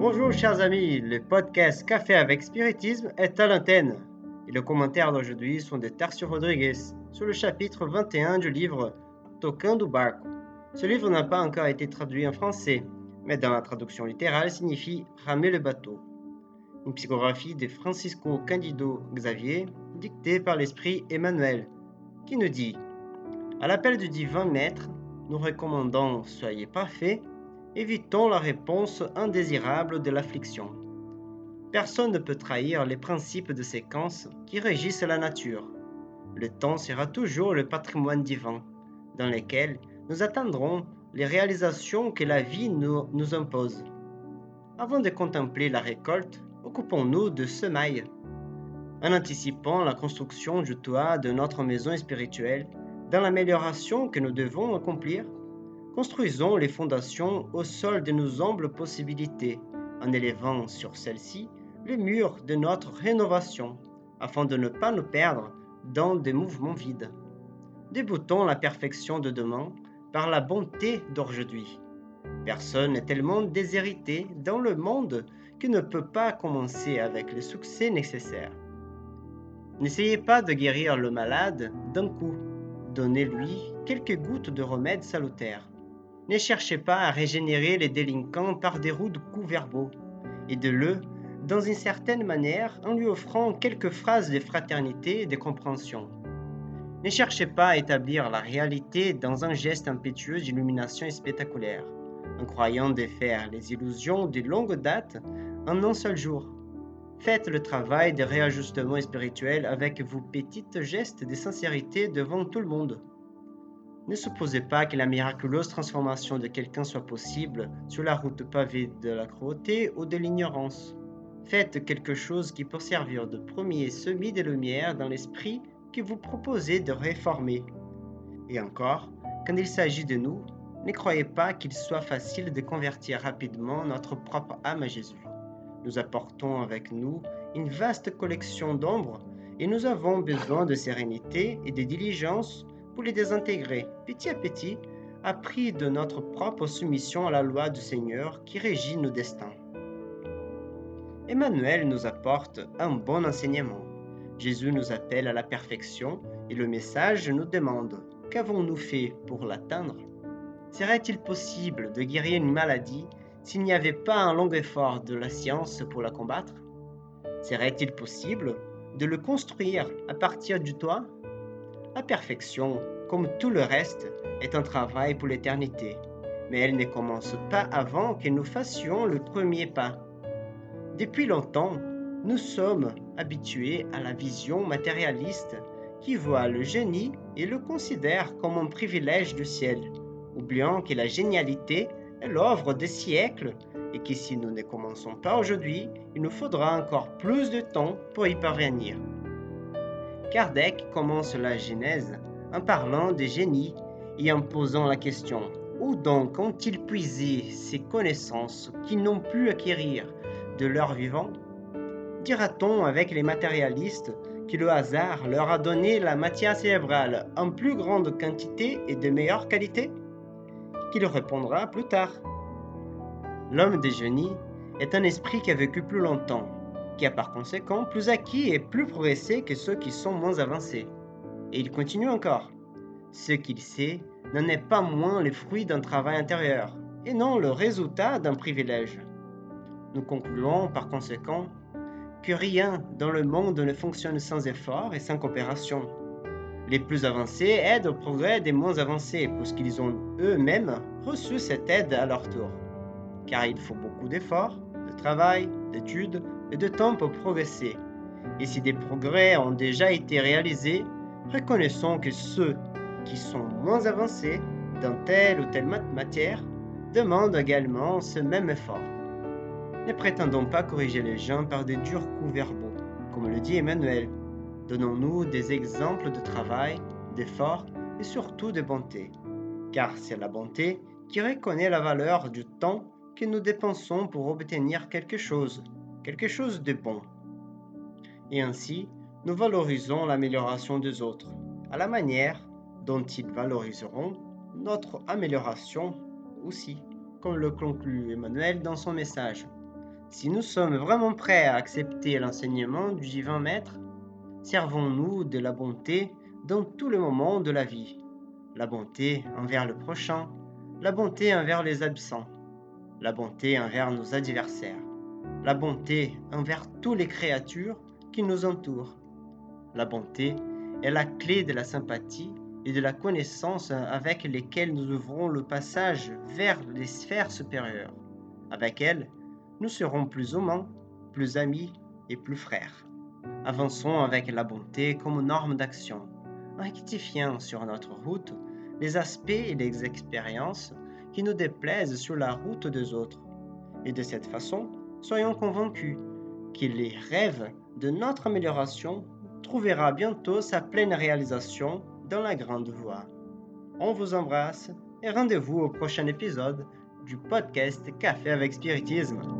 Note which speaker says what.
Speaker 1: Bonjour chers amis, le podcast Café avec Spiritisme est à l'antenne. Et les commentaires d'aujourd'hui sont de Tarcio Rodrigues sur le chapitre 21 du livre Tocando Barco. Ce livre n'a pas encore été traduit en français, mais dans la traduction littérale signifie ramer le bateau. Une psychographie de Francisco Candido Xavier, dictée par l'esprit Emmanuel, qui nous dit À l'appel du divin maître, nous recommandons soyez parfaits évitons la réponse indésirable de l'affliction. Personne ne peut trahir les principes de séquence qui régissent la nature. Le temps sera toujours le patrimoine divin, dans lequel nous atteindrons les réalisations que la vie nous, nous impose. Avant de contempler la récolte, occupons-nous de semailles. En anticipant la construction du toit de notre maison spirituelle, dans l'amélioration que nous devons accomplir, Construisons les fondations au sol de nos humbles possibilités, en élevant sur celles-ci les murs de notre rénovation, afin de ne pas nous perdre dans des mouvements vides. Débutons la perfection de demain par la bonté d'aujourd'hui. Personne n'est tellement déshérité dans le monde qui ne peut pas commencer avec le succès nécessaire. N'essayez pas de guérir le malade d'un coup. Donnez-lui quelques gouttes de remède salutaire. Ne cherchez pas à régénérer les délinquants par des coups verbaux, et de le, dans une certaine manière, en lui offrant quelques phrases de fraternité et de compréhension. Ne cherchez pas à établir la réalité dans un geste impétueux d'illumination spectaculaire, en croyant défaire les illusions de longue date en un seul jour. Faites le travail de réajustement spirituel avec vos petits gestes de sincérité devant tout le monde. Ne supposez pas que la miraculeuse transformation de quelqu'un soit possible sur la route pavée de la cruauté ou de l'ignorance. Faites quelque chose qui peut servir de premier semis de lumière dans l'esprit que vous proposez de réformer. Et encore, quand il s'agit de nous, ne croyez pas qu'il soit facile de convertir rapidement notre propre âme à Jésus. Nous apportons avec nous une vaste collection d'ombres et nous avons besoin de sérénité et de diligence pour les désintégrer petit à petit, appris de notre propre soumission à la loi du Seigneur qui régit nos destins. Emmanuel nous apporte un bon enseignement. Jésus nous appelle à la perfection et le message nous demande qu'avons-nous fait pour l'atteindre? Serait-il possible de guérir une maladie s'il n'y avait pas un long effort de la science pour la combattre? Serait-il possible de le construire à partir du toit? La perfection, comme tout le reste, est un travail pour l'éternité, mais elle ne commence pas avant que nous fassions le premier pas. Depuis longtemps, nous sommes habitués à la vision matérialiste qui voit le génie et le considère comme un privilège du ciel, oubliant que la génialité est l'œuvre des siècles et que si nous ne commençons pas aujourd'hui, il nous faudra encore plus de temps pour y parvenir. Kardec commence la Genèse en parlant des génies et en posant la question où donc ont-ils puisé ces connaissances qu'ils n'ont pu acquérir de leur vivant? Dira-t-on avec les matérialistes que le hasard leur a donné la matière cérébrale en plus grande quantité et de meilleure qualité? Qu'il répondra plus tard. L'homme des génies est un esprit qui a vécu plus longtemps qui par conséquent plus acquis et plus progressé que ceux qui sont moins avancés. Et il continue encore. Ce qu'il sait n'en est pas moins le fruit d'un travail intérieur, et non le résultat d'un privilège. Nous concluons par conséquent que rien dans le monde ne fonctionne sans effort et sans coopération. Les plus avancés aident au progrès des moins avancés, puisqu'ils ont eux-mêmes reçu cette aide à leur tour. Car il faut beaucoup d'efforts, de travail, d'études, et de temps pour progresser. Et si des progrès ont déjà été réalisés, reconnaissons que ceux qui sont moins avancés dans telle ou telle matière demandent également ce même effort. Ne prétendons pas corriger les gens par des durs coups verbaux, comme le dit Emmanuel. Donnons-nous des exemples de travail, d'effort et surtout de bonté, car c'est la bonté qui reconnaît la valeur du temps que nous dépensons pour obtenir quelque chose quelque chose de bon. Et ainsi, nous valorisons l'amélioration des autres, à la manière dont ils valoriseront notre amélioration aussi, comme le conclut Emmanuel dans son message. Si nous sommes vraiment prêts à accepter l'enseignement du divin maître, servons-nous de la bonté dans tous les moments de la vie. La bonté envers le prochain, la bonté envers les absents, la bonté envers nos adversaires, la bonté envers toutes les créatures qui nous entourent. La bonté est la clé de la sympathie et de la connaissance avec lesquelles nous ouvrons le passage vers les sphères supérieures. Avec elle, nous serons plus humains, plus amis et plus frères. Avançons avec la bonté comme norme d'action, rectifiant sur notre route les aspects et les expériences qui nous déplaisent sur la route des autres. Et de cette façon, soyons convaincus que les rêves de notre amélioration trouvera bientôt sa pleine réalisation dans la grande voie. On vous embrasse et rendez-vous au prochain épisode du podcast Café avec Spiritisme.